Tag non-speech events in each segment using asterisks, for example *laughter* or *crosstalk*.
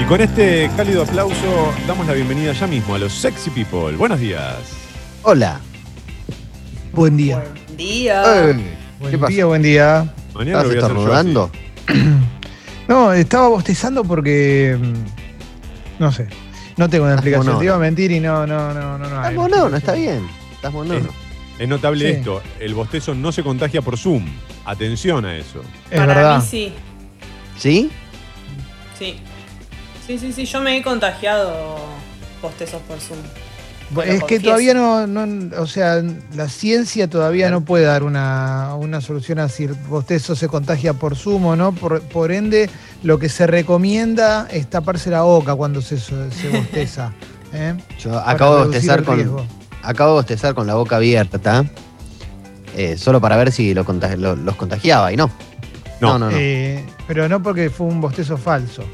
Y con este cálido aplauso damos la bienvenida ya mismo a los Sexy People. Buenos días. Hola. Buen día. Buen día. Eh, Buen ¿Qué pasa? día, buen día. Mañana lo ¿Estás voy a hacer yo estornudando? *clears throat* No, estaba bostezando porque. mm, No sé. No tengo una Estás explicación. monono. Te iba a mentir y no, no, no, no. no Estás monono, está bien. Estás monono. Es notable Sí. esto, el bostezo no se contagia por Zoom. Atención a eso. Es Para verdad. mí sí. ¿Sí? Sí. Sí, sí, sí. Yo me he contagiado postezos por Zoom. Es que todavía no, no- o sea, la ciencia todavía no puede dar una, una solución a si el bostezo se contagia por zumo, ¿no? Por, por ende, lo que se recomienda es taparse la boca cuando se, se bosteza. *laughs* ¿eh? Yo acabo de bostezar con, acabo de bostezar con la boca abierta. eh, solo para ver si lo contag- lo- los contagiaba y no. No. No, no, no. Eh, pero no porque fue un bostezo falso.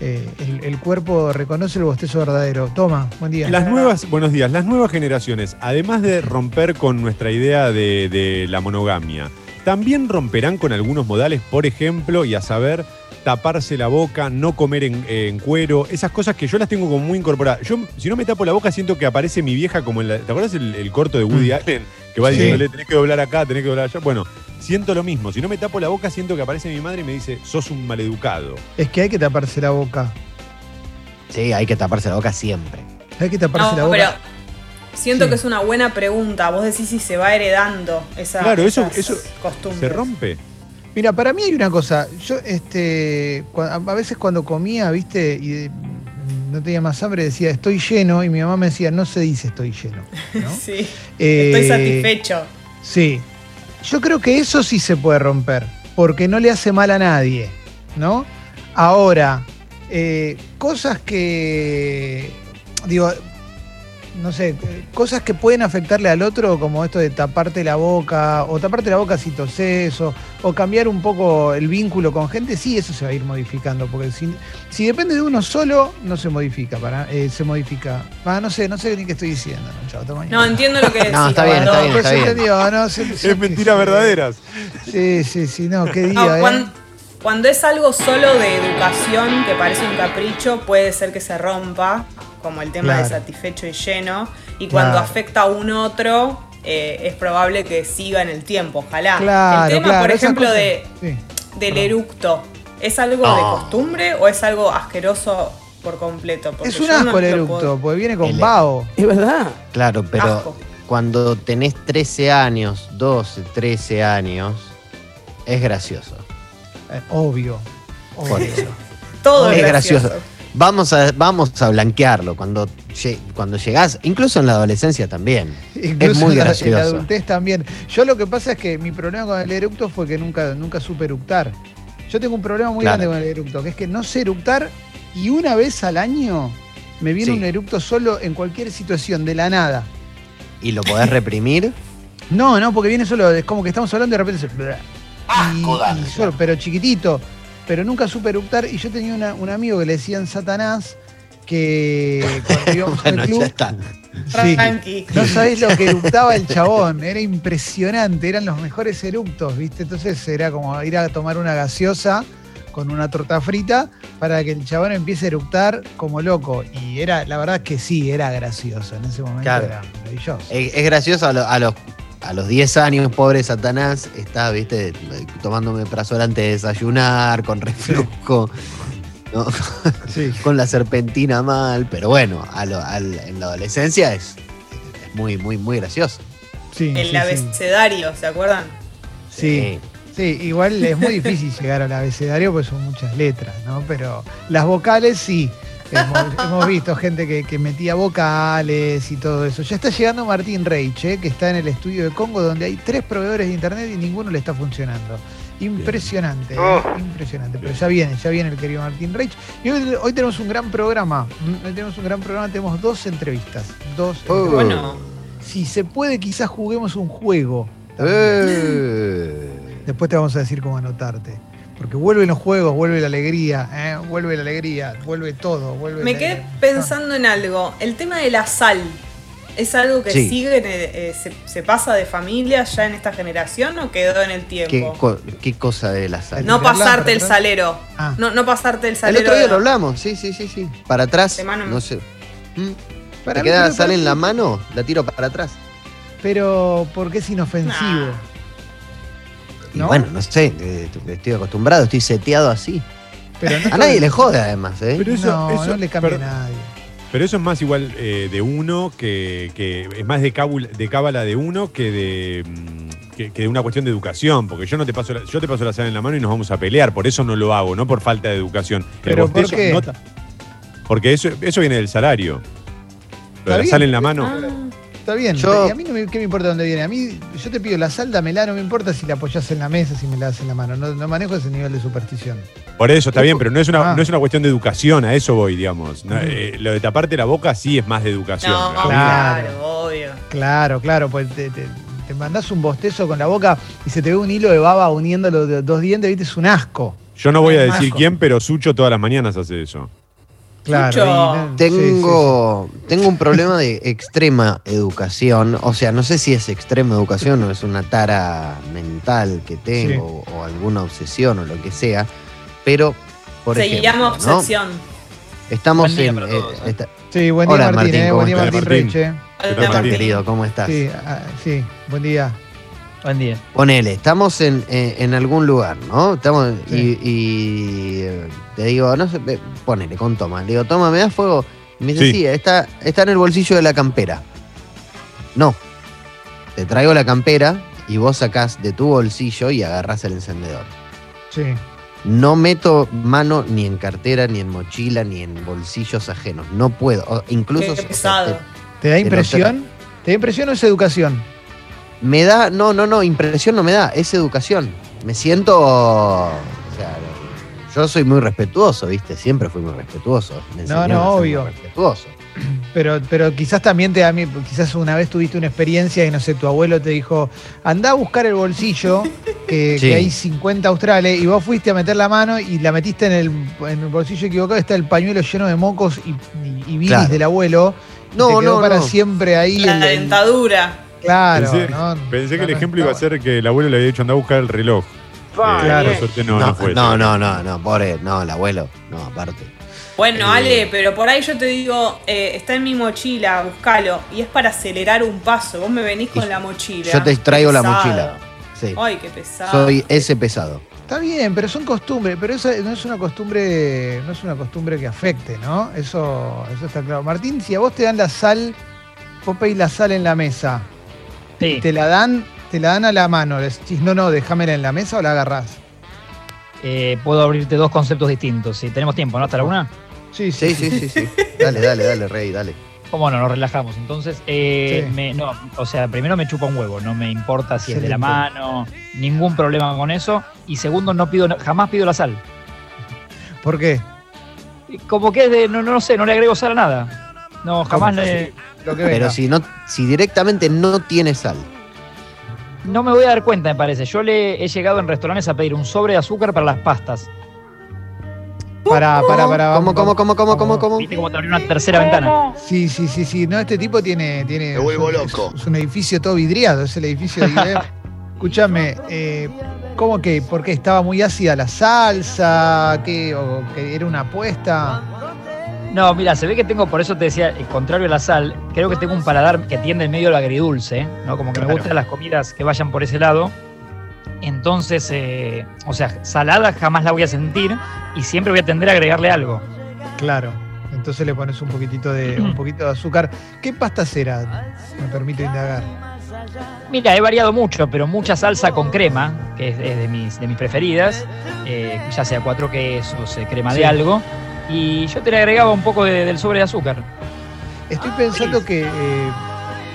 Eh, el, el cuerpo reconoce el bostezo verdadero. Toma, buen día. Las nuevas, buenos días, las nuevas generaciones, además de romper con nuestra idea de, de la monogamia, también romperán con algunos modales, por ejemplo, y a saber, taparse la boca, no comer en, en cuero, esas cosas que yo las tengo como muy incorporadas. Yo, si no me tapo la boca, siento que aparece mi vieja como en la. ¿Te acuerdas el, el corto de Woody Mm. Allen? Que va Sí. diciéndole, tenés que doblar acá, tenés que doblar allá. Bueno, siento lo mismo. Si no me tapo la boca, siento que aparece mi madre y me dice, sos un maleducado. Es que hay que taparse la boca. Sí, hay que taparse la boca siempre. Hay que taparse la boca. pero siento Sí. que es una buena pregunta. Vos decís si se va heredando esa Claro, eso- esas eso costumbres. ¿Se rompe? Mira, para mí hay una cosa. Yo, este, a veces cuando comía, viste, y no tenía más hambre, decía estoy lleno, y mi mamá me decía no se dice estoy lleno. ¿no? *laughs* Sí. Eh, Estoy satisfecho. Sí. Yo creo que eso sí se puede romper, porque no le hace mal a nadie, ¿no? Ahora, eh, cosas que, digo, no sé, cosas que pueden afectarle al otro, como esto de taparte la boca, o taparte la boca si toses, o, o cambiar un poco el vínculo con gente, sí, eso se va a ir modificando, porque si, si depende de uno solo, no se modifica, para, eh, se modifica. Ah, no sé, no sé ni qué estoy diciendo, ¿no? Chao, hasta mañana. No, entiendo lo que decís. No, está bien, cuando- está bien, está bien. entendió, no, se- se- Es mentiras verdaderas. Sí, sí, sí, no, qué día, No, ¿eh? cuan- cuando, es algo solo de educación que parece un capricho, puede ser que se rompa, como el tema de satisfecho y lleno. Y cuando Claro. afecta a un otro, eh, es probable que siga en el tiempo, ojalá. Claro, el tema, claro, por ejemplo, de, sí. del Perdón. eructo, ¿es algo de Oh. costumbre o es algo asqueroso por completo? Porque Es un no asco el eructo, puedo- porque viene con El- vaho. Es verdad. Claro, pero Asco. cuando tenés 13 años, 12, 13 años, es gracioso. Eh, obvio. Por obvio. *laughs* eso. Todo es es gracioso. gracioso. Vamos a, vamos a blanquearlo. Cuando, cuando llegás, incluso en la adolescencia también. Incluso muy la- En gracioso. la adultez también. Yo lo que pasa es que mi problema con el eructo fue que nunca, nunca supe eructar. Yo tengo un problema muy Claro. grande con el eructo, que es que no sé eructar y una vez al año me viene Sí. un eructo solo en cualquier situación, de la nada. Y lo podés reprimir. No, no, porque viene solo, es como que estamos hablando y de repente se. Y, y solo, pero chiquitito. Pero nunca supe eructar. Y yo tenía una- un amigo que le decían Satanás, que cuando *laughs* íbamos bueno, al club. ya está. sí, Tranqui. no sabés lo que eructaba el chabón, era impresionante, eran los mejores eructos, ¿viste? Entonces era como ir a tomar una gaseosa con una torta frita para que el chabón empiece a eructar como loco. Y era, la verdad es que sí, era gracioso, en ese momento Claro. era maravilloso. Es, es gracioso a, lo- a los, a los 10 años, pobre Satanás, está, viste, tomándome prazol antes de desayunar, con reflujo, ¿no? Sí. *laughs* con la serpentina mal, pero bueno, a lo- al- en la adolescencia es, es muy, muy, muy gracioso. Sí, El sí, sí. abecedario, ¿se acuerdan? Sí, sí, igual es muy difícil *laughs* llegar al abecedario porque son muchas letras, ¿no? Pero las vocales sí. Hemos, hemos visto gente que, que metía vocales y todo eso. Ya está llegando Martín Reich, ¿eh? que está en el estudio de Congo, donde hay tres proveedores de internet y ninguno le está funcionando. Impresionante, ¿eh? impresionante. Pero ya viene, ya viene el querido Martín Reich. Y hoy, hoy tenemos un gran programa. ¿m? Hoy tenemos un gran programa, tenemos dos entrevistas. Dos Oh. entrevistas. Bueno, Si se puede, quizás juguemos un juego. Eh. Después te vamos a decir cómo anotarte. Porque vuelven los juegos, vuelve la alegría, ¿eh? vuelve la alegría, vuelve todo. Vuelve me la- quedé la- pensando en algo. El tema de la sal. ¿Es algo que Sí. sigue, en el- eh, se, se pasa de familia ya en esta generación o quedó en el ¿Qué, tiempo? co- qué cosa de la sal? No ¿Tirarla pasarte el salero. Ah. No, no pasarte el El salero. otro día de- lo hablamos, sí, sí, sí, sí. Para atrás, De mano. no sé. ¿Mm? Para ¿Te queda pero sal en la mano? La tiro para atrás. Pero porque es inofensivo. ¿No? bueno, no sé, eh, estoy acostumbrado, estoy seteado así. Pero no A nadie le jode además, ¿eh? Pero eso, no, eso- no le cambia pero- a nadie. Pero eso es más igual eh, de uno que, que es más de cábula, de cábala de uno que de mm, que, que de una cuestión de educación, porque yo no te paso la, yo te paso la sal en la mano y nos vamos a pelear, por eso no lo hago, no por falta de educación. ¿Pero por qué? porque eso, eso viene del salario. Lo Está de la sal en la mano. Ah, Está bien, Yo- y a mí no me, ¿qué me importa dónde viene? A mí, yo te pido la sal, dámela, no me importa si la apoyás en la mesa, si me la das en la mano. No, no manejo ese nivel de superstición. Por eso está bien, pero no es una, Ah. no es una cuestión de educación, a eso voy, digamos. No, Mm. eh, lo de taparte la boca sí es más de educación. No, Claro. claro, obvio. Claro, claro, pues te, te- te mandás un bostezo con la boca y se te ve un hilo de baba uniendo los dos dientes, viste, es un asco. Yo no voy a decir quién, pero Sucho todas las mañanas hace eso. Claro. Y sí, Tengo, tengo un problema de extrema educación. O sea, no sé si es extrema educación o es una tara mental que tengo o alguna obsesión o lo que sea. Pero, por Se ejemplo, obsesión. Estamos Buen día en. para eh, todos, ¿eh? esta- Sí, Sí, buen día Hola, Martín, Martín, eh, ¿cómo buen día? Martín Martín. ¿qué tal, Martín? querido? ¿Cómo estás? Sí, ah, sí, buen día. Buen día. Ponele, estamos en, en- en algún lugar, ¿no? Estamos Sí. y, y, eh, te digo, no sé, ponele con toma. Le digo, toma, ¿me das fuego? Y me dice, Sí. sí, está, está en el bolsillo de la campera. No. Te traigo la campera y vos sacás de tu bolsillo y agarrás el encendedor. Sí. No meto mano ni en cartera, ni en mochila, ni en bolsillos ajenos. No puedo. O incluso Qué o sea, pesado. ¿Te da impresión? ¿Te da impresión o es educación? Me da, no, no, no, impresión no me da, es educación. Me siento, o sea, yo soy muy respetuoso, ¿viste? Siempre fui muy respetuoso. Me No, no, obvio. respetuoso. *clears throat* Pero, pero quizás también te da quizás una vez tuviste una experiencia y no sé, tu abuelo te dijo, anda a buscar el bolsillo, que, *laughs* Sí. que hay 50 australes, y vos fuiste a meter la mano y la metiste en el, en el bolsillo equivocado, está el pañuelo lleno de mocos y, y, y bilis Claro. del abuelo. y No, te quedó no, para no. siempre ahí. La el- el- dentadura. Claro. Pensé, ¿no? pensé que el no ejemplo iba a ser que el abuelo le había dicho anda a buscar el reloj. Claro. por suerte no, No, no, fue no, no, no, no, pobre, no, el abuelo, no, aparte. Bueno, Eh. Ale, pero por ahí yo te digo, eh, está en mi mochila, buscalo. Y es para acelerar un paso. Vos me venís con la mochila. yo te traigo la mochila. Sí, Ay, qué pesado. soy ese pesado. Está bien, pero son costumbres, pero esa no es una costumbre, no es una costumbre que afecte, ¿no? Eso, eso está claro. Martín, si a vos te dan la sal, vos pedís la sal en la mesa, Sí. te la dan, te la dan a la mano, le decís, no, no, déjamela en la mesa o la agarrás. Eh, puedo abrirte dos conceptos distintos. Si tenemos tiempo, ¿no? ¿Hasta la una? Sí, Sí, sí, sí, sí. Dale, dale, dale, rey, dale. ¿Cómo no? Nos relajamos. Entonces, eh, Sí. me- no, o sea, primero me chupa un huevo. No me importa si es de la mano, ningún problema con eso. Y segundo, no pido, jamás pido la sal. ¿Por qué? Como que es de, no, no sé, no le agrego sal a nada. No, jamás le- Lo que venga. Pero si no, si directamente no tiene sal. No me voy a dar cuenta, me parece. Yo le he llegado en restaurantes a pedir un sobre de azúcar para las pastas. Para, para, para. ¿Cómo, cómo, cómo, cómo, cómo, cómo? Viste como te abrió una tercera ventana. Sí, sí, sí, sí. No, este tipo tiene. tiene Me vuelvo es- loco. Es, un edificio todo vidriado, es el edificio de. *laughs* Escúchame, eh, ¿cómo que? ¿Por qué? ¿Estaba muy ácida la salsa? ¿Qué? ¿O que era una apuesta? No, mira, se ve que tengo, por eso te decía, el contrario a la sal, creo que tengo un paladar que tiende en medio al agridulce, ¿no? Como que me gustan las comidas que vayan por ese lado. Entonces, eh, o sea, salada jamás la voy a sentir y siempre voy a tender a agregarle algo. Claro. Entonces le pones un poquitito de, un *clears throat* poquito de azúcar. ¿Qué pastas era? Me permito indagar. Mira, he variado mucho, pero mucha salsa con crema, que es, de, mis, de mis preferidas, eh, ya sea cuatro quesos, eh, crema Sí. de algo, y yo te le agregaba un poco de- del sobre de azúcar. Estoy pensando que eh,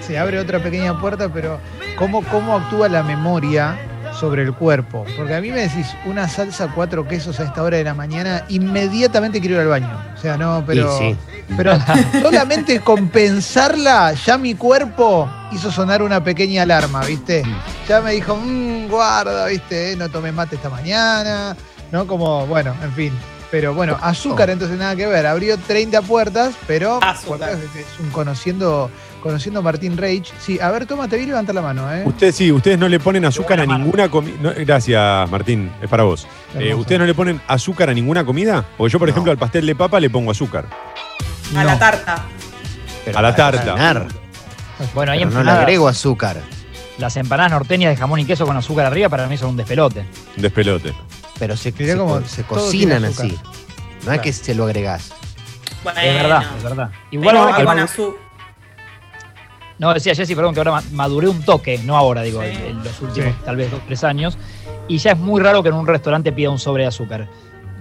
se abre otra pequeña puerta, pero ¿cómo, ¿cómo actúa la memoria sobre el cuerpo? Porque a mí me decís una salsa cuatro quesos a esta hora de la mañana, inmediatamente quiero ir al baño. O sea, no, pero, Y sí. pero *laughs* solamente con pensarla, ya mi cuerpo hizo sonar una pequeña alarma, ¿viste? Ya me dijo, "Mm, guarda, ¿viste? No tomé mate esta mañana, ¿no? Como, bueno, en fin. Pero bueno, azúcar entonces nada que ver. Abrió 30 puertas, pero Azúcar. es un conociendo, conociendo a Martín Reich. Sí, a ver, toma, te vi levantar la mano, ¿eh? Ustedes sí, ustedes no le ponen azúcar a ninguna comida. gracias, Martín, es para vos. Eh. ¿Ustedes no le ponen azúcar a ninguna comida? Porque yo, por No. ejemplo, al pastel de papa le pongo azúcar. A la No. tarta. Pero A la tarta. Bueno, ahí no le agrego azúcar. las empanadas norteñas de jamón y queso con azúcar arriba para mí son un despelote. Un despelote. Pero se, se co- se cocinan así. No es que se lo agregás. Bueno, Es verdad, es verdad. Igual Igual que al- con azúcar. No, decía Jessy, perdón, que ahora ma- maduré un toque, no ahora, digo, Sí. en, en los últimos Sí. tal vez dos, tres años. Y ya es muy raro que en un restaurante pida un sobre de azúcar.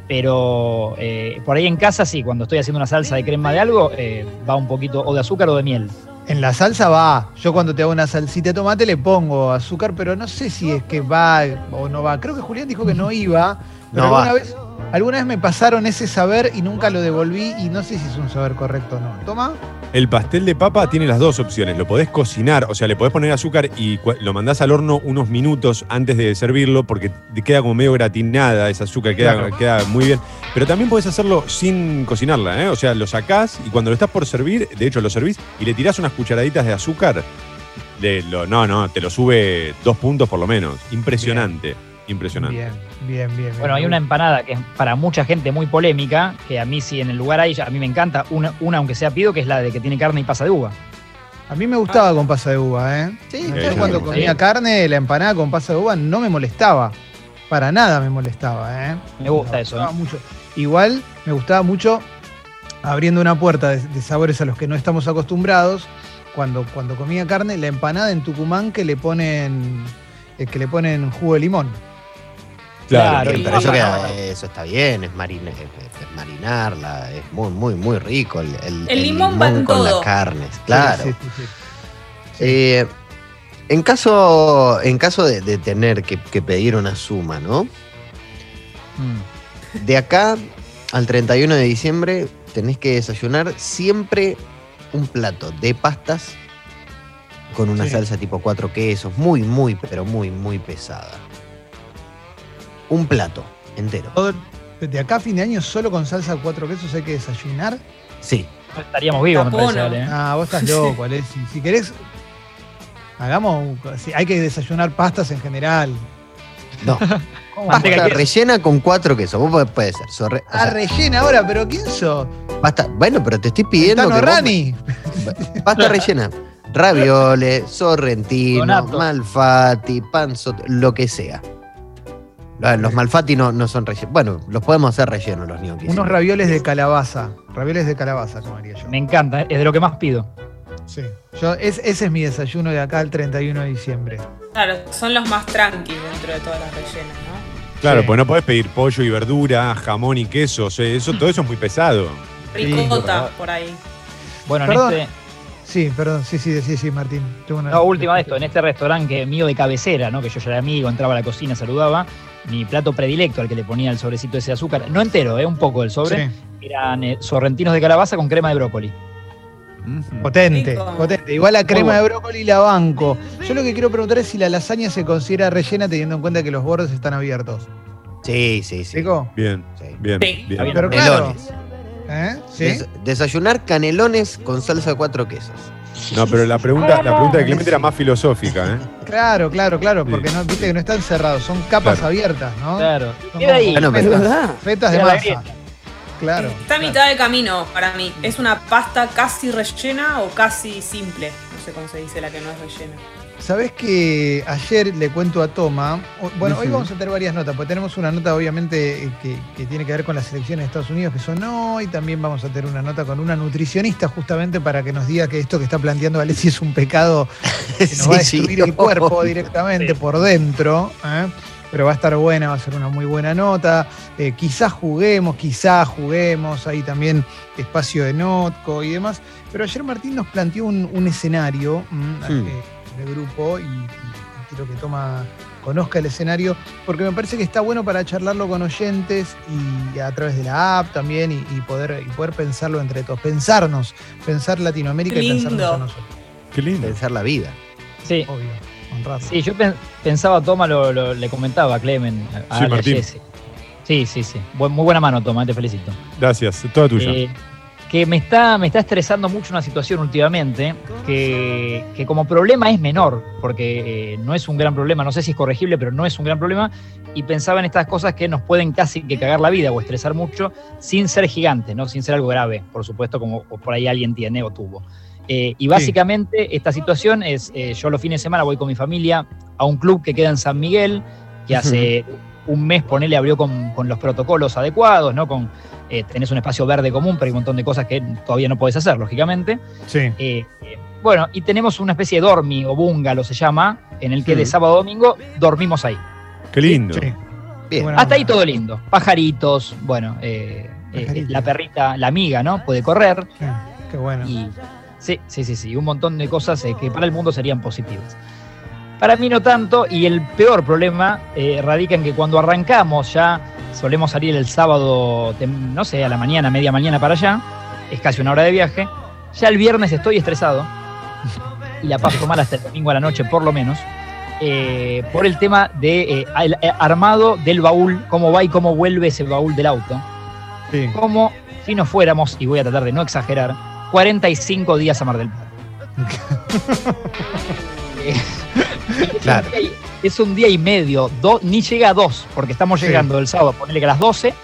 Pero eh, por ahí en casa sí, cuando estoy haciendo una salsa de crema de algo, eh, va un poquito o de azúcar o de miel. En la salsa va. Yo cuando te hago una salsita de tomate le pongo azúcar, pero no sé si es que va o no va. Creo que Julián dijo que no iba. Pero No va. alguna vez, alguna vez me pasaron ese saber y nunca lo devolví y no sé si es un saber correcto o no. Toma. El pastel de papa tiene las dos opciones. Lo podés cocinar, o sea, le podés poner azúcar y lo mandás al horno unos minutos antes de servirlo porque te queda como medio gratinada esa azúcar, queda, Claro. queda muy bien. Pero también podés hacerlo sin cocinarla, ¿eh? O sea, lo sacás y cuando lo estás por servir, de hecho lo servís y le tirás unas cucharaditas de azúcar. de lo- no, no, te lo sube dos puntos por lo menos. Impresionante, impresionante. Bien, bien, bien. bien. Bueno, hay una empanada que es para mucha gente muy polémica, que a mí sí en el lugar hay, a mí me encanta, una, una aunque sea pido, que es la de que tiene carne y pasa de uva. A mí me gustaba con pasa de uva, ¿eh? Sí, Yo cuando Sí. comía carne, la empanada con pasa de uva no me molestaba. Para nada me molestaba, ¿eh? Me gusta eso, gustaba ¿eh? mucho. Igual me gustaba mucho abriendo una puerta de, de sabores a los que no estamos acostumbrados. Cuando, cuando comía carne, la empanada en Tucumán que le ponen eh, que le ponen jugo de limón. Claro, y pero eso, queda- está bien, es, marina- es- es marinarla, es muy, muy, muy rico el, el- El limón va en con todo. las carnes, claro. Sí, sí, sí, sí. Eh, en caso, en caso de, de tener que, que pedir una suma, ¿no? Mm. De acá al 31 de diciembre tenés que desayunar siempre un plato de pastas con una Sí. salsa tipo cuatro quesos, muy, muy, pero muy, muy pesada. Un plato entero. Todo- de acá a fin de año solo con salsa de cuatro quesos hay que desayunar. Sí. No estaríamos vivos, me parece, Ale, ¿eh? Ah, vos estás *laughs* loco, Ale. Si, si querés, hagamos. un- si hay que desayunar pastas en general. No. *laughs* ¿Cómo Manteca Pasta rellena con cuatro quesos. Vos podés, puede ser. sorre- o Ah, sea, rellena ahora, pero ¿quién sos? pasta- bueno, pero te estoy pidiendo que vos- Rani. Pasta *laughs* rellena. Ravioles, sorrentino, Donato. malfatti, panzo, lo que sea. Los los malfatti no, no son rellenos. Bueno, los podemos hacer rellenos los ñoquis. Unos ravioles de calabaza. Ravioles de calabaza, como haría yo. Me encanta, es de lo que más pido. Sí. Yo, es- ese es mi desayuno de acá el 31 de diciembre. Claro, son los más tranquilos dentro de todas las rellenas, ¿no? Claro, Sí. pues no podés pedir pollo y verdura, jamón y queso. o sea, eso, todo eso es muy pesado. Ricota por ahí. Bueno, en Perdón. este, Sí, perdón, sí, sí, sí, sí, Martín. Tengo una- no, última de esto, en este restaurante que mío de cabecera, ¿no? Que yo ya era amigo, entraba a la cocina, saludaba. Mi plato predilecto al que le ponía el sobrecito ese de azúcar, no entero, ¿eh? un poco del sobre, Sí, eran eh, sorrentinos de calabaza con crema de brócoli. potente, Rico. potente. Igual la crema bueno. de brócoli la banco. Yo lo que quiero preguntar es si la lasaña se considera rellena teniendo en cuenta que los bordes están abiertos. Sí, sí, sí. ¿Rico? Bien, Sí. bien, bien. Pero claro. ¿Eh? ¿Sí? Des- desayunar canelones con salsa de cuatro quesos. No, pero la pregunta, la pregunta de Clemente era más filosófica, ¿eh? Claro, claro, claro, Sí. porque no, viste que no están cerrados, son capas Claro. abiertas, ¿no? Claro. Son ahí. Bueno, pero- fetas, fetas de masa. Claro. Está a mitad de camino para mí. Es una pasta casi rellena o casi simple. No sé cómo se dice la que no es rellena. Sabés que ayer le cuento a Toma, bueno, hoy vamos a tener varias notas, porque tenemos una nota obviamente eh, que, que tiene que ver con las elecciones de Estados Unidos que son hoy, también vamos a tener una nota con una nutricionista justamente para que nos diga que esto que está planteando Alessi es un pecado *laughs* que nos va a destruir sí. el cuerpo *laughs* directamente por dentro. ¿eh? Pero va a estar buena, va a ser una muy buena nota. Eh, quizás juguemos, quizás juguemos. Hay también espacio de Notco y demás. Pero ayer Martín nos planteó un, un escenario mm, Hmm. eh, de grupo y, y quiero que Toma conozca el escenario porque me parece que está bueno para charlarlo con oyentes y a través de la app también y, y poder, y poder pensarlo entre todos. Pensarnos, pensar Latinoamérica y pensarnos a nosotros. Qué lindo. Pensar la vida. Sí, Obvio, sí, yo pen- pensaba, Toma, lo, lo- le comentaba a Clemen, a, Sí, a Martín. Sí, sí, sí. Buen- muy buena mano, Toma, te felicito. Gracias, toda tuya. Eh, que me está, me está estresando mucho una situación últimamente, que, que como problema es menor, porque eh, no es un gran problema, no sé si es corregible, pero no es un gran problema, y pensaba en estas cosas que nos pueden casi que cagar la vida o estresar mucho, sin ser gigantes, ¿no? sin ser algo grave, por supuesto, como por ahí alguien tiene o tuvo. Eh, y básicamente esta situación es, eh, yo los fines de semana voy con mi familia a un club que queda en San Miguel, que hace un mes, ponele, abrió con, con los protocolos adecuados, ¿no? Con, eh, tenés un espacio verde común, pero hay un montón de cosas que todavía no podés hacer, lógicamente. Sí. Eh, eh, bueno, y tenemos una especie de dormi o bungalow se llama, en el que Sí. de sábado a domingo dormimos ahí. Qué lindo. Sí. Bien. Buena Hasta ahí todo lindo. Pajaritos, bueno, eh, eh, la perrita, la amiga, ¿no? Puede correr. Sí, Qué bueno. Y sí, sí, sí, sí, un montón de cosas eh, que para el mundo serían positivas. Para mí no tanto, y el peor problema eh, radica en que cuando arrancamos ya solemos salir el sábado, no sé, a la mañana, media mañana para allá, es casi una hora de viaje, ya el viernes estoy estresado y la paso mal hasta el domingo a la noche por lo menos, eh, por el tema de eh, el, armado del baúl, cómo va y cómo vuelve ese baúl del auto Sí. como si nos fuéramos, y voy a tratar de no exagerar, 45 días a Mar del Plata. *laughs* Es, Claro. un día y, es un día y medio, do- ni llega a dos, porque estamos Sí. llegando el sábado, ponele que a las 12,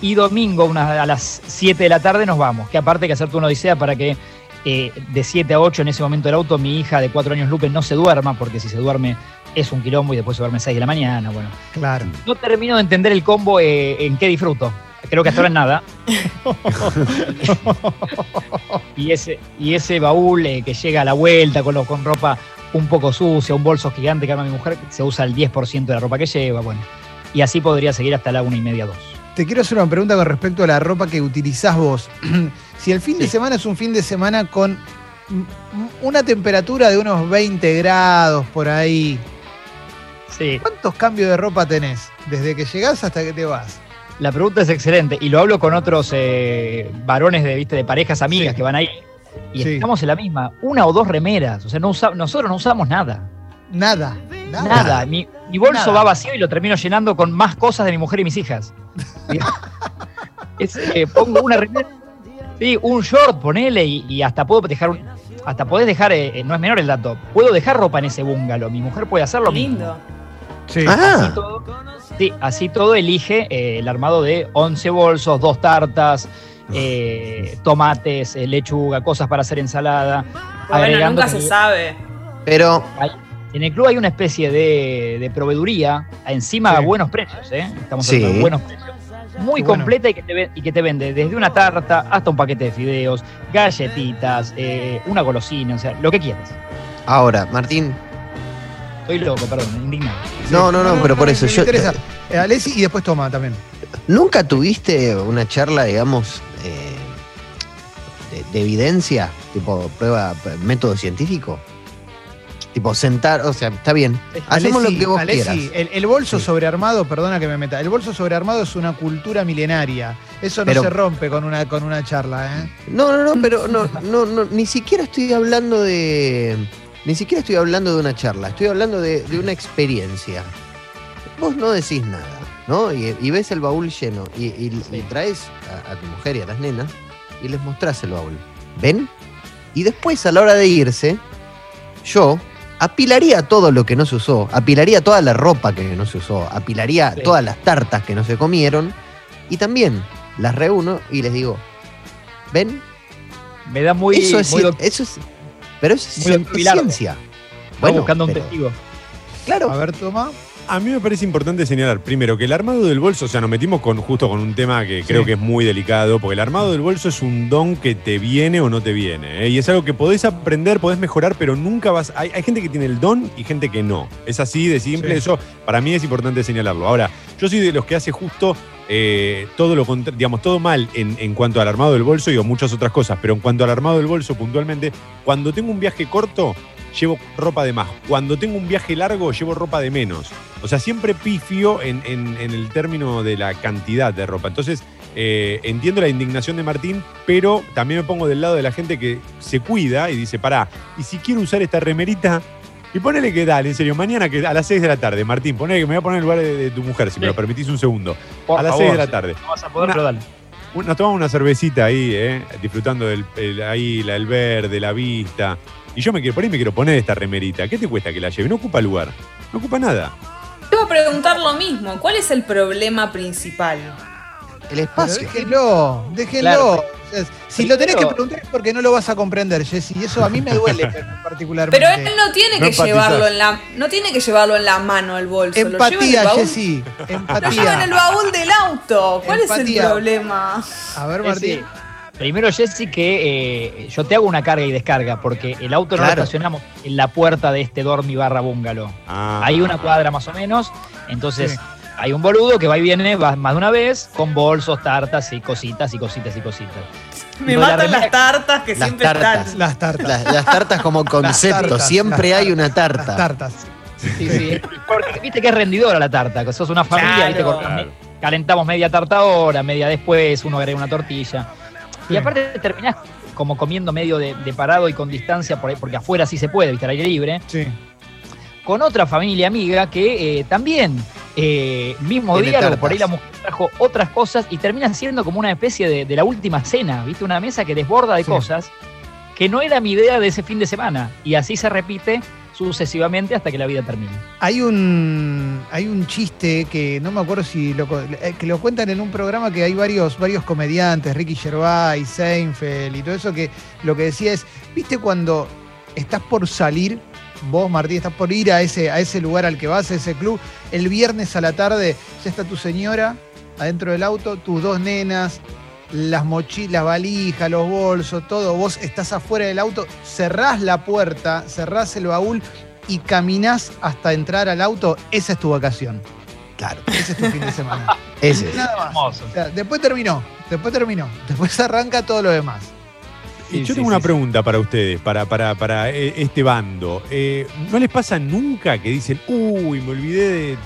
y domingo una- a las 7 de la tarde nos vamos, que aparte hay que hacerte una odisea para que eh, de 7 a 8 en ese momento del auto mi hija de 4 años Lupe no se duerma, porque si se duerme es un quilombo y después se duerme 6 de la mañana, bueno. Claro. No termino de entender el combo eh, en qué disfruto. Creo que hasta ahora nada. *laughs* y, ese, y ese baúl eh, que llega a la vuelta con, lo- con ropa un poco sucia, un bolso gigante que arma mi mujer, se usa el 10% de la ropa que lleva, bueno. Y así podría seguir hasta la una y media, dos. Te quiero hacer una pregunta con respecto a la ropa que utilizás vos. *clears throat* si el fin de semana es un fin de semana con una temperatura de unos 20 grados por ahí, Sí, ¿cuántos cambios de ropa tenés? Desde que llegás hasta que te vas. la pregunta es excelente. Y lo hablo con otros eh, varones de, ¿viste? de parejas amigas Sí. que van ahí. Y Sí. estamos en la misma, una o dos remeras. O sea, no usa- nosotros no usamos nada. Nada. Nada. Nada, mi, mi bolso Nada. va vacío y lo termino llenando con más cosas de mi mujer y mis hijas. Es, eh, pongo una remera, sí, un short, ponele, y, y hasta puedo dejar un- hasta podés dejar, eh, eh, no es menor el dato, puedo dejar ropa en ese búngalo, mi mujer puede hacerlo. Lindo. Sí. Ah, Así todo, sí, así todo elige eh, el armado de 11 bolsos, dos tartas, eh, *laughs* tomates, eh, lechuga, cosas para hacer ensalada. Bueno, nunca se sabe. pero hay- en el club hay una especie de, de proveeduría, encima Sí. a buenos precios, ¿eh? Estamos Sí. hablando de buenos precios. Muy bueno. completa y que, te, y que te vende desde una tarta hasta un paquete de fideos, galletitas, eh, una golosina, o sea, lo que quieras. ahora, Martín. Estoy loco, perdón, indignado. No, no, no, pero por me- eso me yo. interesa. Eh, Alessi y después toma también. ¿Nunca tuviste una charla, digamos, eh, de, de evidencia? Tipo, prueba, método científico. Tipo, sentar, o sea, está bien. Hacemos lo que vos Alessi, quieras. El, el bolso Sí. sobrearmado, perdona que me meta, el bolso sobrearmado es una cultura milenaria. Eso no Pero- se rompe con una, con una charla, ¿eh? No, no, no, pero no, no, no, ni siquiera estoy hablando de. Ni siquiera estoy hablando de una charla, estoy hablando de, de una experiencia. Vos no decís nada, ¿no? Y, y ves el baúl lleno y, y- y traes a, a tu mujer y a las nenas y les mostrás el baúl. ¿Ven? Y después, a la hora de irse, yo apilaría todo lo que no se usó, apilaría toda la ropa que no se usó, apilaría Sí. todas las tartas que no se comieron y también las reúno y les digo, ¿ven? Me da muy. eso, es, muy eso es. Pero eso es, ciencia. Voy buscando un pero- testigo. Claro. A ver, toma. A mí me parece importante señalar, primero, que el armado del bolso, o sea, nos metimos con, justo con un tema que creo Sí. que es muy delicado, porque el armado del bolso es un don que te viene o no te viene. ¿eh? Y es algo que podés aprender, podés mejorar, pero nunca vas. Hay, hay gente que tiene el don y gente que no. Es así de simple, Sí. eso para mí es importante señalarlo. Ahora, yo soy de los que hace justo eh, todo lo digamos, todo mal en, en cuanto al armado del bolso y o muchas otras cosas, pero en cuanto al armado del bolso puntualmente, cuando tengo un viaje corto, llevo ropa de más. Cuando tengo un viaje largo, llevo ropa de menos. O sea, siempre pifio en, en- en el término de la cantidad de ropa. Entonces, eh, entiendo la indignación de Martín, pero también me pongo del lado de la gente que se cuida y dice, pará, y si quiero usar esta remerita, y ponele que dale, en serio, mañana que a las 6 de la tarde, Martín, ponele que me voy a poner en el lugar de, de tu mujer, si me lo permitís un segundo. Por a las favor, 6 de la tarde. No vas a poder, Una- pero dale. Nos tomamos una cervecita ahí, ¿eh? disfrutando del el- ahí, la, el verde, la vista. Y yo me quiero, por ahí me quiero poner esta remerita. ¿Qué te cuesta que la lleve? No ocupa lugar. No ocupa nada. Te iba a preguntar lo mismo. ¿Cuál es el problema principal? El Pero espacio. déjenlo, déjenlo. Claro. O sea, si lo tenés que preguntar es porque no lo vas a comprender, Jessy. Y eso a mí me duele *laughs* particularmente. Pero él no tiene que llevarlo en la, no tiene que llevarlo en la mano el bolso. lo lleva en el Empatía, baúl- Jessy. Lo lleva en el Empatía. baúl del auto. ¿Cuál es Empatía. el problema? A ver, Jessy, Martín. Primero, Jessy, que eh, yo te hago una carga y descarga, porque el auto no Claro. lo estacionamos en la puerta de este dormi barra búngalo. Ah. Hay una cuadra más o menos, entonces Sí. hay un boludo que va y viene va más de una vez con bolsos, tartas y cositas y cositas y cositas. Me la matan las tartas que Las siempre tartas. están. Las tartas. Las, las tartas como *laughs* concepto, tartas, siempre las hay una Las tarta. tartas. Sí, sí. Porque viste que es rendidora la tarta, que sos una familia, viste, Claro. cortás me- calentamos media tarta ahora, media después, uno agrega una tortilla. Y Sí. aparte terminás como comiendo medio de, de parado y con distancia, por ahí, porque afuera sí se puede, viste, al aire libre, Sí. con otra familia amiga que eh, también, eh, mismo tartas. por ahí la mujer trajo otras cosas y terminan siendo como una especie de, de la última cena, viste, una mesa que desborda de Sí. cosas que no era mi idea de ese fin de semana. Y así se repite sucesivamente hasta que la vida termine. Hay un, hay un chiste que no me acuerdo si lo, eh, que lo cuentan en un programa que hay varios, varios comediantes, Ricky Gervais, Seinfeld y todo eso, que lo que decía es, ¿viste cuando estás por salir, vos Martín, estás por ir a ese, a ese lugar al que vas, a ese club, el viernes a la tarde ya está tu señora adentro del auto, tus dos nenas, las mochilas, valijas, los bolsos, todo, vos estás afuera del auto, cerrás la puerta, cerrás el baúl y caminás hasta entrar al auto, esa es tu vacación. Claro, Ese es tu fin de semana. *laughs* ese es. Nada más. Hermoso. O sea, después terminó, después terminó, después *laughs* arranca todo lo demás. Y Sí, yo sí, tengo sí, una sí. pregunta para ustedes, para, para, para eh, este bando. Eh, ¿No les pasa nunca que dicen, uy, me olvidé de.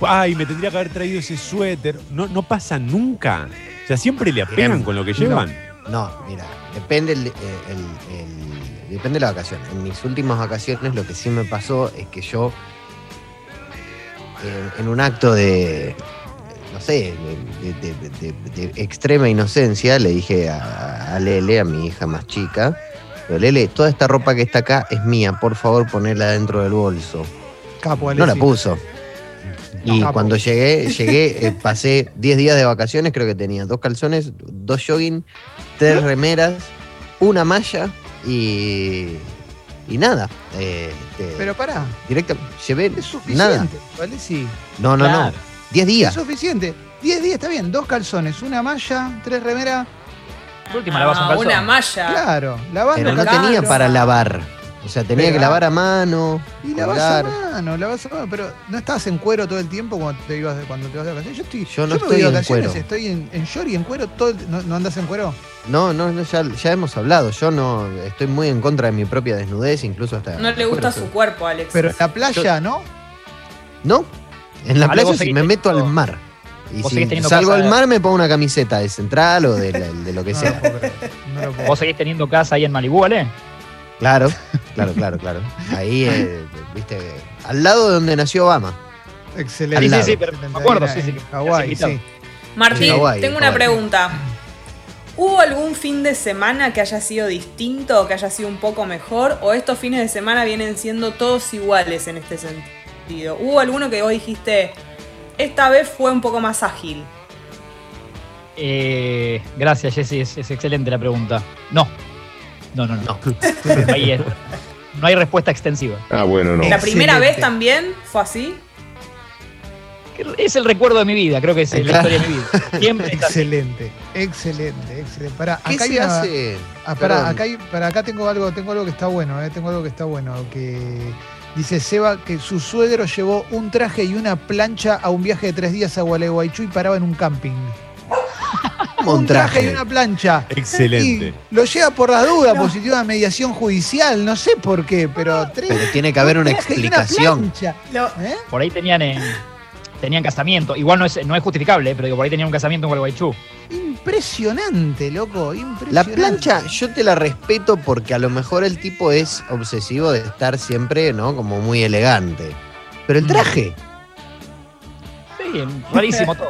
Ay, me tendría que haber traído ese suéter? ¿No, no pasa nunca? O sea, siempre le apegan con lo que llevan. No, mira, depende el, el- el- depende de la vacación. En mis últimas vacaciones lo que sí me pasó es que yo eh, en un acto de no sé, de, de- de- de- de extrema inocencia le dije a, a Lele, a mi hija más chica, "Pero, Lele, toda esta ropa que está acá es mía, por favor ponela dentro del bolso. Capo, No la puso. Y cuando llegué, llegué, eh, pasé 10 días de vacaciones, creo que tenía dos calzones, dos jogging, tres remeras, una malla y, y nada. Eh, este, Pero pará, directa, llevé es suficiente, nada. ¿vale? Sí. No, no, no. Claro. 10 Es días. suficiente. 10 días está bien, dos calzones, una malla, tres remeras. Última, lavas un Ah, calzón. una malla. Claro, lavando Pero no tenía para lavar. O sea, tenía que lavar a mano. Y lavas a mano, lavas a mano, pero no estabas en cuero todo el tiempo cuando te ibas de, cuando te vas de vacaciones. Yo estoy, Yo no me estoy en vacaciones, cuero. estoy en, en short y en cuero todo el- ¿no, no andas en cuero? No, no, no, ya, ya hemos hablado. Yo no estoy muy en contra de mi propia desnudez, incluso hasta. No le gusta su cuerpo, Alex. Pero en la playa, ¿no? No, en la Ale, playa si me meto al mar. Y si salgo al mar me pongo una camiseta de central o de, la- de lo que No, sea. lo puedo creer, no lo puedo Vos seguís teniendo casa ahí en Malibú, ¿vale? Claro, *laughs* claro, claro, claro. Ahí, eh, viste, al lado de donde nació Obama. Excelente. Lado. Sí, sí, pero me acuerdo, sí, sí, En Hawái, sí. Martín, tengo una pregunta. ¿Hubo algún fin de semana que haya sido distinto, que haya sido un poco mejor? ¿O estos fines de semana vienen siendo todos iguales en este sentido? ¿Hubo alguno que vos dijiste, esta vez fue un poco más ágil? Eh, gracias, Jessy, es, es excelente la pregunta. No. No, no, no. No. *laughs* Ahí es. No hay respuesta extensiva. Ah, bueno, no. ¿La primera Excelente. vez también fue así? Es el recuerdo de mi vida, creo que es la Claro. historia de mi vida. Siempre. Excelente, excelente, excelente. Pará, ¿Qué acá hay se una- hace? Ah, pará, acá, hay- pará, acá tengo algo, tengo algo que está bueno, eh, tengo algo que está bueno, que dice Seba que su suegro llevó un traje y una plancha a un viaje de tres días a Gualeguaychú y paraba en un camping. Un traje y una plancha. Excelente. Y lo lleva por las dudas, tiene una mediación judicial, no sé por qué, pero tres. Pero tiene que haber un una explicación. ¿eh? Por ahí tenían, eh, tenían casamiento. Igual no es, no es justificable, pero digo, por ahí tenían un casamiento en Gualeguaychú. Impresionante, loco, La impresionante. plancha yo te la respeto porque a lo mejor el tipo es obsesivo de estar siempre, ¿no? Como muy elegante. Pero el traje, Sí, rarísimo *laughs* todo.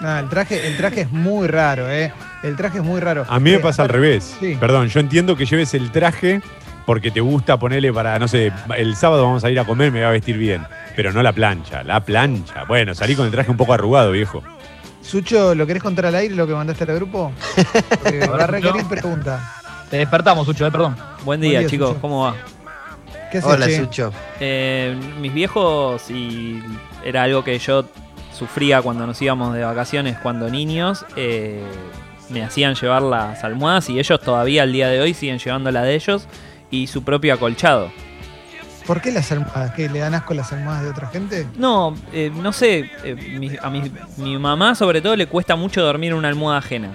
No, el traje, el traje es muy raro, ¿eh? El traje es muy raro. A mí me Eh, pasa al revés. Sí. Perdón, yo entiendo que lleves el traje porque te gusta ponerle para, no sé, el sábado vamos a ir a comer, me va a vestir bien. Pero no la plancha, la plancha. Bueno, salí con el traje un poco arrugado, viejo. Sucho, ¿lo querés contar al aire lo que mandaste al grupo? Porque *laughs* va a requerir pregunta. Te despertamos, Sucho, eh, perdón. Buen día, Buen día, chicos, Sucho. ¿cómo va? ¿Qué haces, Hola, che? Sucho. Eh, mis viejos, y era algo que yo sufría cuando nos íbamos de vacaciones cuando niños, eh, me hacían llevar las almohadas y ellos todavía al día de hoy siguen llevando la de ellos y su propio acolchado. ¿Por qué las almohadas? ¿Qué, le dan asco las almohadas de otra gente? No, eh, no sé, eh, mi- a mi, mi mamá sobre todo le cuesta mucho dormir en una almohada ajena.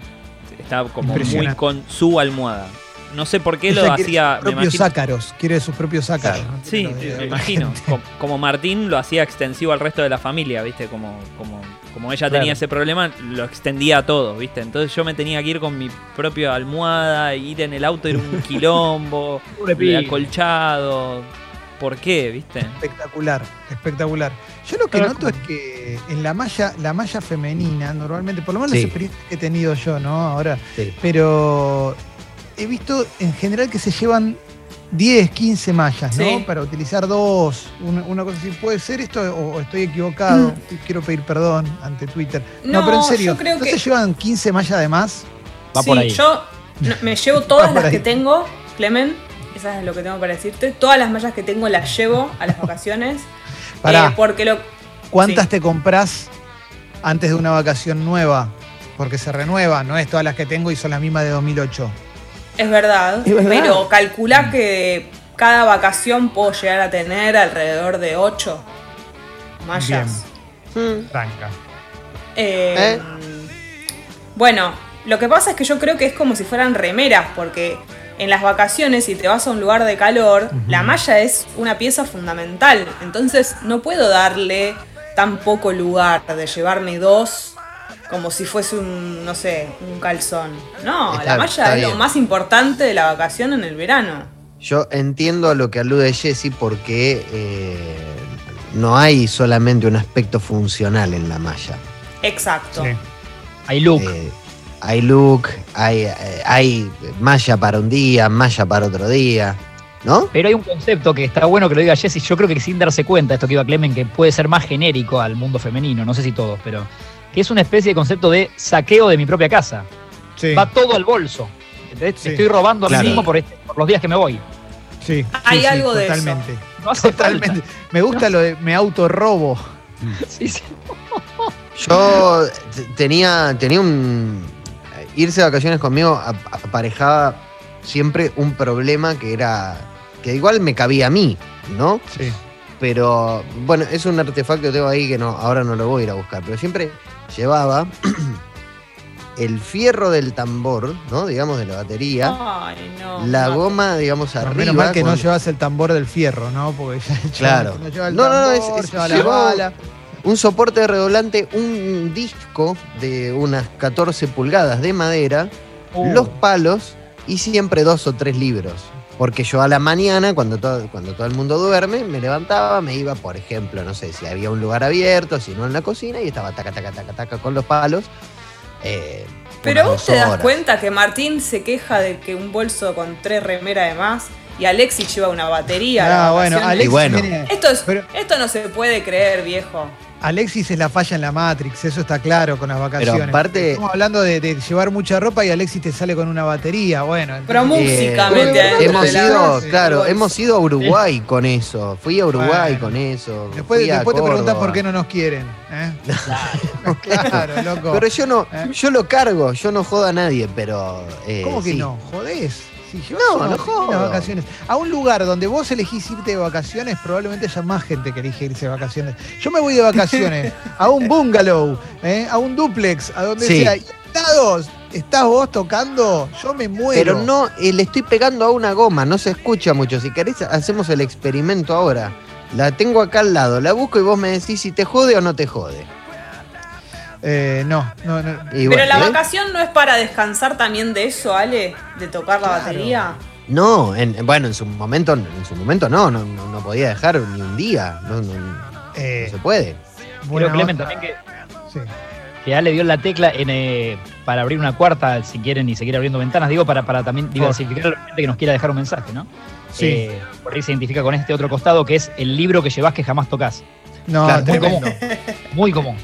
Está como muy con su almohada. No sé por qué Ella lo hacía... sus propios ácaros, quiere sus propios ácaros. Sí, me la imagino. *laughs* Como Martín lo hacía extensivo al resto de la familia, ¿viste? Como, como, como ella Claro. tenía ese problema, lo extendía a todo, ¿viste? Entonces yo me tenía que ir con mi propia almohada, ir en el auto, era un *laughs* quilombo, acolchado. ¿Por qué, viste? Espectacular, espectacular. Yo lo que Pero noto es que en la malla, la malla femenina, normalmente, por lo menos Sí. las experiencias que he tenido yo, ¿no? Ahora, Sí. pero he visto en general que se llevan 10, 15 mallas, ¿no? Sí. Para utilizar dos, una, una cosa así. ¿Puede ser esto o, o estoy equivocado? Quiero pedir perdón ante Twitter. No, No, pero en serio, yo creo ¿no que- se llevan 15 mallas de más? Va sí, por ahí. yo me llevo *laughs* todas las que tengo, Clemen. Esa es lo que tengo para decirte. Todas las mallas que tengo las llevo a las vacaciones. *laughs* Pará. Eh, porque lo. ¿Cuántas Sí. te compras antes de una vacación nueva? Porque se renueva, no es todas las que tengo y son las mismas de 2008. Es verdad, Es verdad. pero calculá que cada vacación puedo llegar a tener alrededor de 8 mallas. Mm, Tranca. Eh, ¿Eh? Bueno, lo que pasa es que yo creo que es como si fueran remeras, porque en las vacaciones, si te vas a un lugar de calor, la malla es una pieza fundamental. Entonces no puedo darle tan poco lugar de llevarme dos como si fuese un, no sé, un calzón. No, Está- la malla es lo más importante de la vacación en el verano. Yo entiendo a lo que alude Jesse porque eh, no hay solamente un aspecto funcional en la malla. Exacto. Sí. Hay look. Eh, hay look, hay, eh, hay malla para un día, malla para otro día, ¿no? Pero hay un concepto que está bueno que lo diga Jessy, yo creo que sin darse cuenta, esto que iba Clemen, que puede ser más genérico al mundo femenino, no sé si todos, pero que es una especie de concepto de saqueo de mi propia casa. Sí. Va todo al bolso. ¿entendés? Sí. Estoy robando a mí Claro. mismo por, este- por los días que me voy. Sí, Hay sí, sí, algo de eso. totalmente. No hace Totalmente. Me gusta lo de me autorrobo. *laughs* Sí, sí. Yo tenía, tenía un. Irse de vacaciones conmigo ap- aparejaba siempre un problema que era. que igual me cabía a mí, ¿no? Sí. Pero bueno, es un artefacto que tengo ahí que no, ahora no lo voy a ir a buscar. Pero siempre llevaba *clears throat* el fierro del tambor, ¿no? Digamos, de la batería. Ay, no. la no. goma, digamos, No, arriba. menos mal que no con- llevas el tambor del fierro, ¿no? Porque ya *laughs* Claro. no lleva el No, no, no, es- tambor, es- lleva la bala. un soporte de redoblante, un disco de unas 14 pulgadas de madera, Uh, los palos y siempre dos o tres libros. Porque yo a la mañana, cuando todo, cuando todo el mundo duerme, me levantaba, me iba, por ejemplo, no sé si había un lugar abierto, si no en la cocina, y estaba taca, taca, taca, taca con los palos. eh, Pero vos te das horas. cuenta que Martín se queja de que un bolso con tres remeras de más y Alexis lleva una batería. Ah, bueno. Alexis, Y bueno. tiene- Esto, es, Pero- esto no se puede creer, viejo. Alexis es la falla en la Matrix, eso está claro con las vacaciones. aparte- Estamos hablando de, de llevar mucha ropa y Alexis te sale con una batería. Bueno, Pero músicamente Eh, adentro hemos ido, claro, hemos ido a Uruguay con eso. Fui a Uruguay Bueno. con eso. Después, después te preguntas por qué no nos quieren. ¿eh? *laughs* *laughs* claro, loco. Pero yo no, ¿Eh? yo lo cargo, yo no jodo a nadie, pero. eh, ¿Cómo que sí. no? ¿Jodés? No, no unas vacaciones a un lugar donde vos elegís irte de vacaciones, probablemente haya más gente que elige irse de vacaciones. Yo me voy de vacaciones *laughs* a un bungalow, ¿eh? a un duplex, a donde Sí. sea. Y estados, estás vos tocando, yo me muero. Pero no, eh, le estoy pegando a una goma, no se escucha mucho. Si querés, hacemos el experimento ahora. La tengo acá al lado, la busco y vos me decís si te jode o no te jode. Eh, no, no, no. Y Pero bueno, la ¿eh? vacación no es para descansar también de eso, Ale, de tocar la Claro. batería. No, en- bueno, en su momento, en su momento no, no, no, no podía dejar ni un día. No, no- no Eh, se puede. buena Creo, Clemen, también que Sí. que Ale dio la tecla en, eh, para abrir una cuarta, si quieren y seguir abriendo ventanas, digo, para, para también diversificar a la gente que nos quiera dejar un mensaje, ¿no? Sí. Eh, por ahí se identifica con este otro costado que es el libro que llevas que jamás tocas. No, Claro, muy tremendo. Muy común.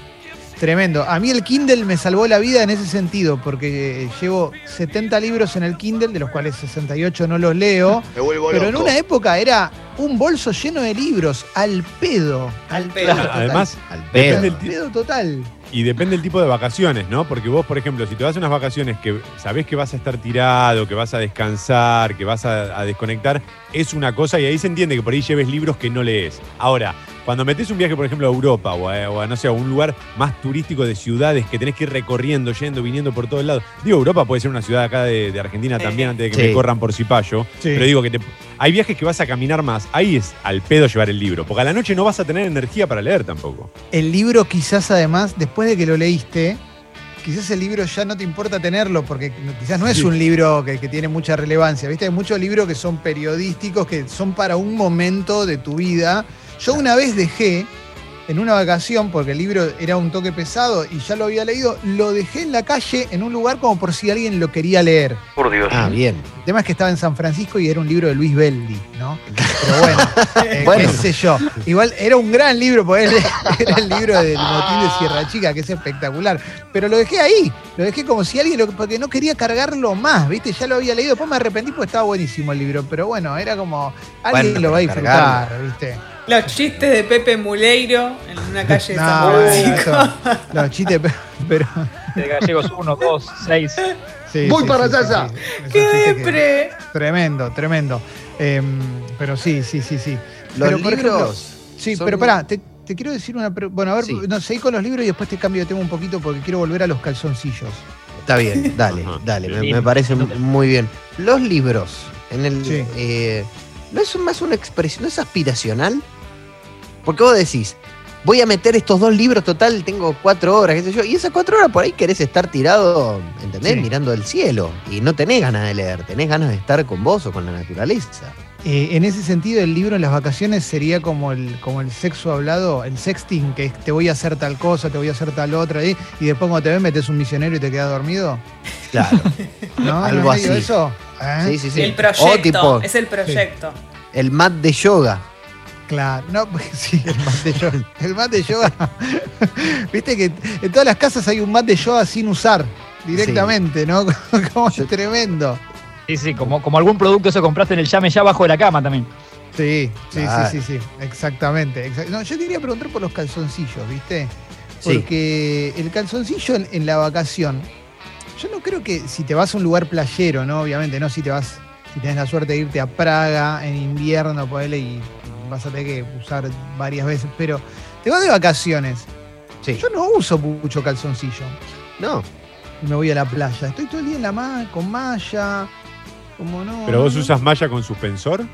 Tremendo. A mí el Kindle me salvó la vida en ese sentido, porque eh, llevo 70 libros en el Kindle, de los cuales 68 no los leo. *laughs* Me vuelvo Pero en una época era un bolso lleno de libros, al pedo. Al pedo. total. Además, Al depende pedo. del al pedo total. Y depende del tipo de vacaciones, ¿no? Porque vos, por ejemplo, si te vas a unas vacaciones que sabés que vas a estar tirado, que vas a descansar, que vas a, a desconectar, es una cosa y ahí se entiende que por ahí lleves libros que no lees. Ahora, cuando metes un viaje, por ejemplo, a Europa o a, o a, no sé, a un lugar más turístico de ciudades que tenés que ir recorriendo, yendo, viniendo por todos lados. Digo, Europa puede ser una ciudad acá de, de Argentina también, antes de que Sí. me corran por Cipayo. Sí. Pero digo que te- hay viajes que vas a caminar más. Ahí es al pedo llevar el libro, porque a la noche no vas a tener energía para leer tampoco. El libro quizás además, después de que lo leíste, quizás el libro ya no te importa tenerlo, porque quizás no es Sí. un libro que, que tiene mucha relevancia. ¿Viste? Hay muchos libros que son periodísticos, que son para un momento de tu vida. Yo una vez dejé, en una vacación, porque el libro era un toque pesado y ya lo había leído, lo dejé en la calle, en un lugar como por si alguien lo quería leer. Ah, bien. El tema es que estaba en San Francisco y era un libro de Luis Beldi, ¿no? Pero bueno, *laughs* eh, Bueno. qué sé yo. Igual era un gran libro, porque era *laughs* era el libro del motín de Sierra Chica, que es espectacular. Pero lo dejé ahí, lo dejé como si alguien, lo, porque no quería cargarlo más, ¿viste? Ya lo había leído, después me arrepentí porque estaba buenísimo el libro, pero bueno, era como, alguien Bueno, lo va a disfrutar, cargarlo. ¿viste? Los chistes de Pepe Muleiro en una calle de No, San eso, los chistes, pero... pero De gallegos 1, 2, 6. sí, Voy sí, para allá. sí. ¡Qué depre! Tremendo, tremendo. Em, pero sí, sí, sí, sí. Los Pero, por ejemplo, libros. Sí, son- pero pará, te, te quiero decir una. pre- Bueno, a ver, Sí. no, seguí con los libros y después te cambio de tema un poquito porque quiero volver a los calzoncillos. Está bien, dale, Ajá. dale, me, parece muy bien. Los libros, en el, Sí. eh, ¿no es más una expresión, no es aspiracional? Porque vos decís, voy a meter estos dos libros, total, tengo cuatro horas, qué sé yo, y esas cuatro horas por ahí querés estar tirado, ¿entendés? Sí. Mirando el cielo, y no tenés ganas de leer, tenés ganas de estar con vos o con la naturaleza. Eh, en ese sentido, el libro en las vacaciones sería como el, como el sexo hablado, el sexting, que es, te voy a hacer tal cosa, te voy a hacer tal otra, y, y después cuando te ves metes un misionero y te quedas dormido. Claro, *laughs* ¿No? Algo ¿No así. eso? ¿Eh? sí, sí, sí. El proyecto, tipo, es el proyecto. el mat de yoga. Claro, no, *laughs* sí, el mat de yoga. *laughs* El mat de yoga. Viste que en todas las casas hay un mat de yoga sin usar directamente, ¿no? *laughs* Como Yo- tremendo. Sí, sí, como, como algún producto eso compraste en el llame ya abajo de la cama también. Sí, sí, Claro. sí, sí, sí, exactamente. exact- No, yo quería preguntar por los calzoncillos, ¿viste? Sí. Porque el calzoncillo en, en la vacación, yo no creo que si te vas a un lugar playero, ¿no? Obviamente, no si te vas, si tenés la suerte de irte a Praga en invierno, ponele, y vas a tener que usar varias veces, pero te vas de vacaciones. Sí. Yo no uso mucho calzoncillo No, me voy a la playa. Estoy todo el día en la ma con malla, como no. ¿Pero vos no, usas malla con suspensor?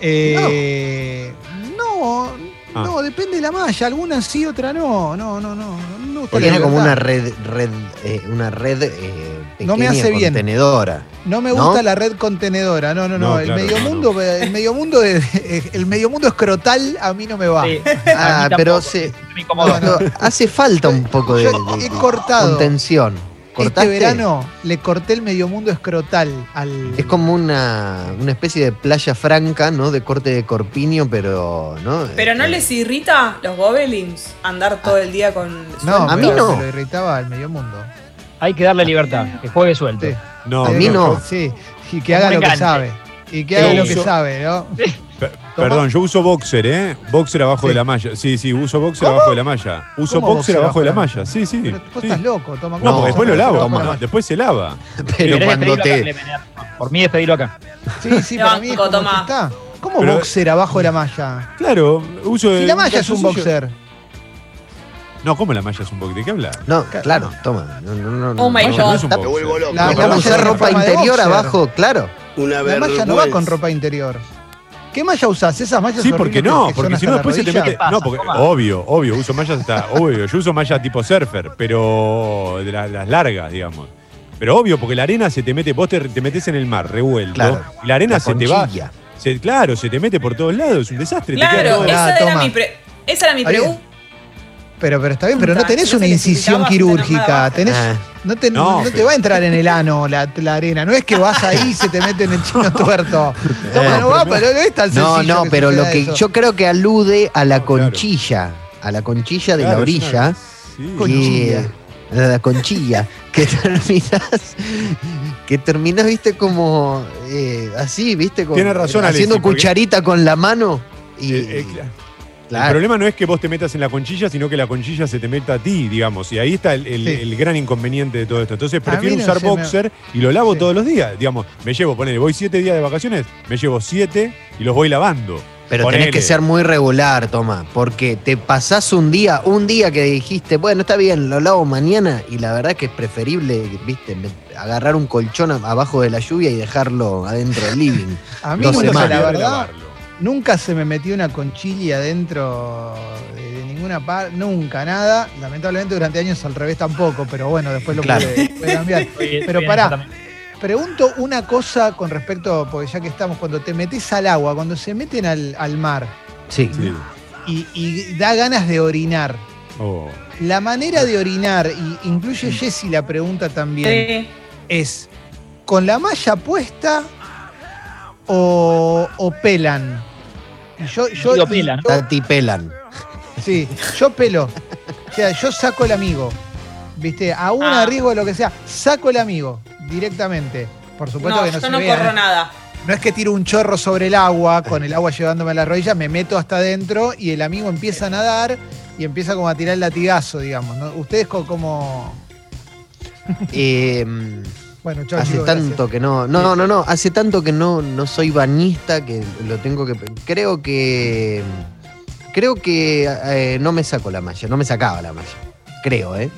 Eh, no, Ah. no, depende de la malla. Algunas sí, otras no. No, no, no. no tiene como una red, red, eh, una red eh, pequeña No me hace bien. contenedora. No me ¿No? gusta la red contenedora. No, no, no. No, el claro, medio no, no. mundo, el medio mundo, de- el medio mundo escrotal a mí no me va. Sí, Ah, a mí pero se- hace falta un poco de, he cortado. contención. Este verano le corté el medio mundo escrotal al. Es como una, una especie de playa franca, ¿no? De corte de corpiño, pero. ¿no? Pero ¿no Este, les irrita los gobelins andar todo el día con No, A mí no. se lo irritaba al medio mundo. Hay que darle libertad, que juegue suelto. Sí. No, A mí no. Sí, y que haga lo que sabe. Y que haga lo que sabe, ¿no? Pe- Perdón, yo uso boxer, ¿eh? Boxer abajo Sí. de la malla. Sí, sí, uso boxer ¿Cómo? abajo de la malla. Uso ¿Cómo boxer abajo de la malla. Sí, sí. Pero vos sí. estás loco, toma No, No, porque después lo lavo. toma. No, después se lava. *laughs* Pero ¿Querés cuando despedirlo acá? te. Menea- Por mí despedilo acá. Sí, sí, para mí es como toma. está. ¿Cómo Pero- boxer abajo de la malla? Claro, uso. Si la malla es un boxer. No, ¿cómo la malla es un boxer? ¿De qué hablas? No, claro, toma. No, no, no, no. Oh my La malla no es un Me boxer. vuelvo loco. La- malla tiene ropa de interior boxer. abajo, claro. Una La malla no va con ropa interior. ¿Qué malla usás? Esas mallas Sí, porque no, porque si no después se te mete. pasa? No, porque Toma. obvio, obvio, uso mallas hasta. Obvio, yo uso malla tipo surfer, pero de la- las largas, digamos. Pero obvio, porque la arena se te mete, vos te, te metes en el mar revuelto, Claro. y la arena La se te va. se- claro, se te mete por todos lados, es un desastre. te queda Claro, todo- Ah, esa era mi, pre- esa era mi pregunta. Pero, pero está bien, pero no tenés una incisión quirúrgica. Tenés, Ah. no te, No, no te pero- va a entrar en el ano la, la arena. No es que vas ahí y se te mete en el chino *laughs* tuerto. Toma, Eh, no va, pero no es tan No, sencillo no, que pero lo que eso. yo creo que alude a la conchilla, a la conchilla de la Claro, orilla. sí. Conchilla. que- a la conchilla, que terminas, que terminas, viste, como eh, así, viste, Tiene razón, haciendo porque- cucharita con la mano. Y, Eh, eh, claro. Claro. El problema no es que vos te metas en la conchilla, sino que la conchilla se te meta a ti, digamos. Y ahí está el, el- Sí. el gran inconveniente de todo esto. Entonces prefiero no usar me- boxer y lo lavo Sí. todos los días. Digamos, me llevo, ponele, voy siete días de vacaciones, me llevo siete y los voy lavando. Pero Ponele. tenés que ser muy regular, Toma, porque te pasás un día, un día que dijiste, bueno, está bien, lo lavo mañana, y la verdad que es preferible, viste, me- agarrar un colchón abajo de la lluvia y dejarlo adentro del living. *laughs* A mí semanas. la verdad, lavarlo. Nunca se me metió una conchilla adentro de, de ninguna parte, nunca, nada. Lamentablemente durante años al revés tampoco, pero bueno, después lo Claro. pude, pude cambiar. *laughs* Oye, Pero bien, pará. Pregunto una cosa con respecto, porque ya que estamos, cuando te metes al agua, cuando se meten al, al mar Sí. Sí. y, y da ganas de orinar, Oh. la manera de orinar, y incluye Jessy la pregunta también, Sí. es ¿con la malla puesta o, o pelan? Y Yo, yo, Digo, pelan. yo- Tati pelan. Sí, yo pelo. O sea, yo saco el amigo. ¿Viste? A un Ah. arriesgo, lo que sea, saco el amigo directamente. Por supuesto No, que no yo se no vea, corro ¿eh? nada. No es que tiro un chorro sobre el agua, con el agua llevándome a la rodilla, me meto hasta adentro y el amigo empieza a nadar y empieza como a tirar el latigazo, digamos. ¿no? Ustedes co- como... Eh, Bueno, chau, hace tanto que no. No, no, no. Hace tanto que no, no soy bañista que lo tengo que. Creo que. Creo que eh, no me saco la malla. No me sacaba la malla. Creo, ¿eh?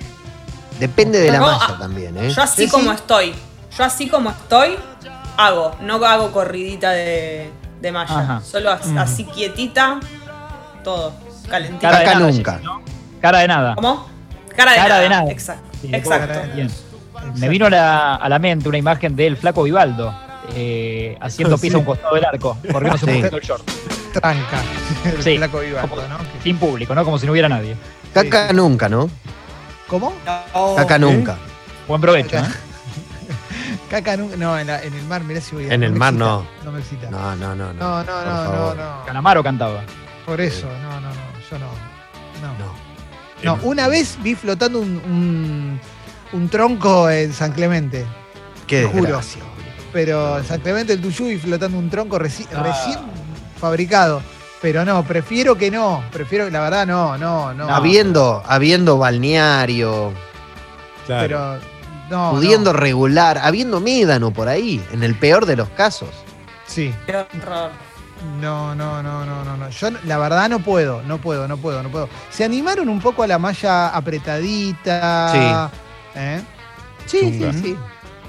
Depende de la No, malla también, ¿eh? Yo así Sí, como sí. estoy, yo así como estoy, hago. No hago corridita de, de malla. Ajá. Solo as- Mm. así quietita, todo. Calentita. Cara de Acá nada, nunca. Cara de nada. ¿Cómo? Cara de Cara nada. de nada. Exacto. Sí, Exacto. Me vino a la, a la mente una imagen del flaco Vivaldo eh, haciendo *laughs* Sí. a un costado del arco. porque no se Sí. puso el short? Tranca. El Sí. flaco vivaco, Como- ¿no? Sin público, ¿no? Como si no hubiera nadie. Caca sí. nunca, ¿no? ¿Cómo? No. Caca nunca. Buen provecho, ¿eh? *laughs* Caca nunca. No, en, la- en el mar, mirá si voy a. En el mar, excita, no. No me excita. No, no, no, no. No, no, no, no, favor. no. Calamaro cantaba. Por eso, no, no, no. Yo no. No. No. No, una vez vi flotando un, un, un tronco en San Clemente. Qué juro. Pero en San Clemente el Tuyuy flotando un tronco reci- Ah. recién fabricado. Pero no, prefiero que no. Prefiero, la verdad, no, no, no. Habiendo, habiendo balneario, Claro. Pero no. pudiendo no. regular, habiendo médano por ahí, en el peor de los casos. Sí. No, no, no, no, no, no. Yo la verdad no puedo, no puedo, no puedo, no puedo. Se animaron un poco a la malla apretadita. ¿Eh? Sí, sí, sí.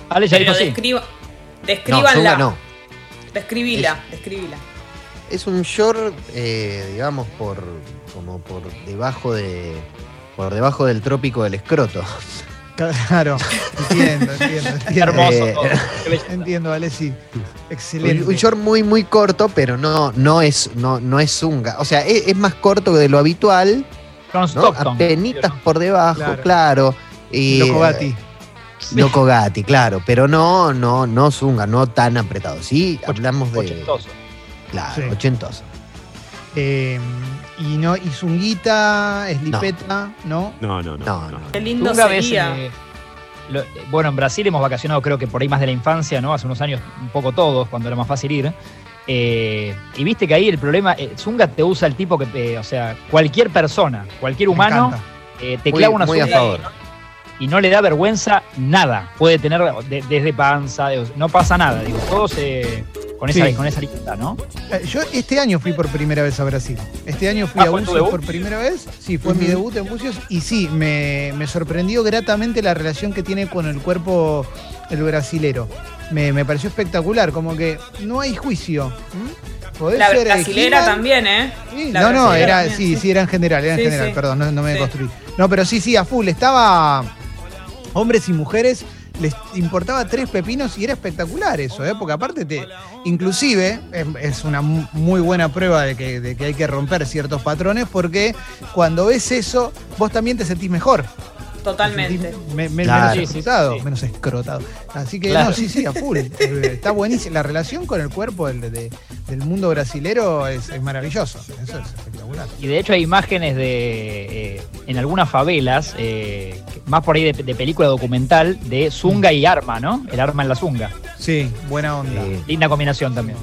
Ale ya Pero dijo sí. describa, No, descríbanla. zunga no. Describila, describila. Es un short, eh, digamos, por como por debajo de por debajo del trópico del escroto. *laughs* Claro. Entiendo, entiendo, Qué entiendo. hermoso Eh, todo. *laughs* Entiendo, Alessi. Un, Excelente. un short muy muy corto, pero no no es no no es zunga. O sea, es, es más corto de lo habitual, ¿no? Stockton. Apenitas por debajo, Claro. claro. Y, Loco Gatti. Loco Gatti, claro, pero no, no, no zunga, no tan apretado. Sí, hablamos de. Ochentoso. Claro, Sí. ochentoso. Eh, y no, y Zunguita, Slipeta, ¿no? No, no, no. No, no. no. Qué lindo Zunga ves, sería. eh, lo- eh, bueno, en Brasil hemos vacacionado creo que por ahí más de la infancia, ¿no? Hace unos años un poco todos, cuando era más fácil ir. Eh, y viste que ahí el problema, eh, Zunga te usa el tipo que, o sea, cualquier persona, cualquier humano, eh, te clava una muy a Zunga favor. Y, no le da vergüenza nada. Puede tener de- desde panza, de- no pasa nada, digo, todos eh, con, esa, Sí. con esa lista, ¿no? Eh, Yo este año fui por primera vez a Brasil. Este año fui Ah, a ¿fue tu Bucios debut? por primera vez. Sí, fue mi debut en Bucios. Y sí, me, me sorprendió gratamente la relación que tiene con el cuerpo el brasilero. Me, me pareció espectacular, como que no hay juicio. ¿m? Podés La ser, brasilera He-Man. también, ¿eh? Sí, La no, no, era, también, sí, sí, era en general, era en Sí, general, sí. perdón, no, no me Sí. construí. No, pero sí, sí, a full. Estaba hombres y mujeres les importaba tres pepinos y era espectacular eso, ¿eh? porque aparte te, inclusive es, una mu- muy buena prueba de que, de que hay que romper ciertos patrones porque cuando ves eso vos también te sentís mejor. Totalmente. Te sentís me- me- Claro. menos escrotado, sí, sí. menos escrotado. Así que Claro. no, sí, sí, a full. *laughs* Eh, está buenísima. La relación con el cuerpo del, de- del mundo brasilero es, es maravilloso. Eso es espectacular. Y de hecho hay imágenes de eh, en algunas favelas, eh, más por ahí de, de película documental, de zunga y arma, ¿no? El arma en la zunga. Sí, buena onda. Linda combinación también.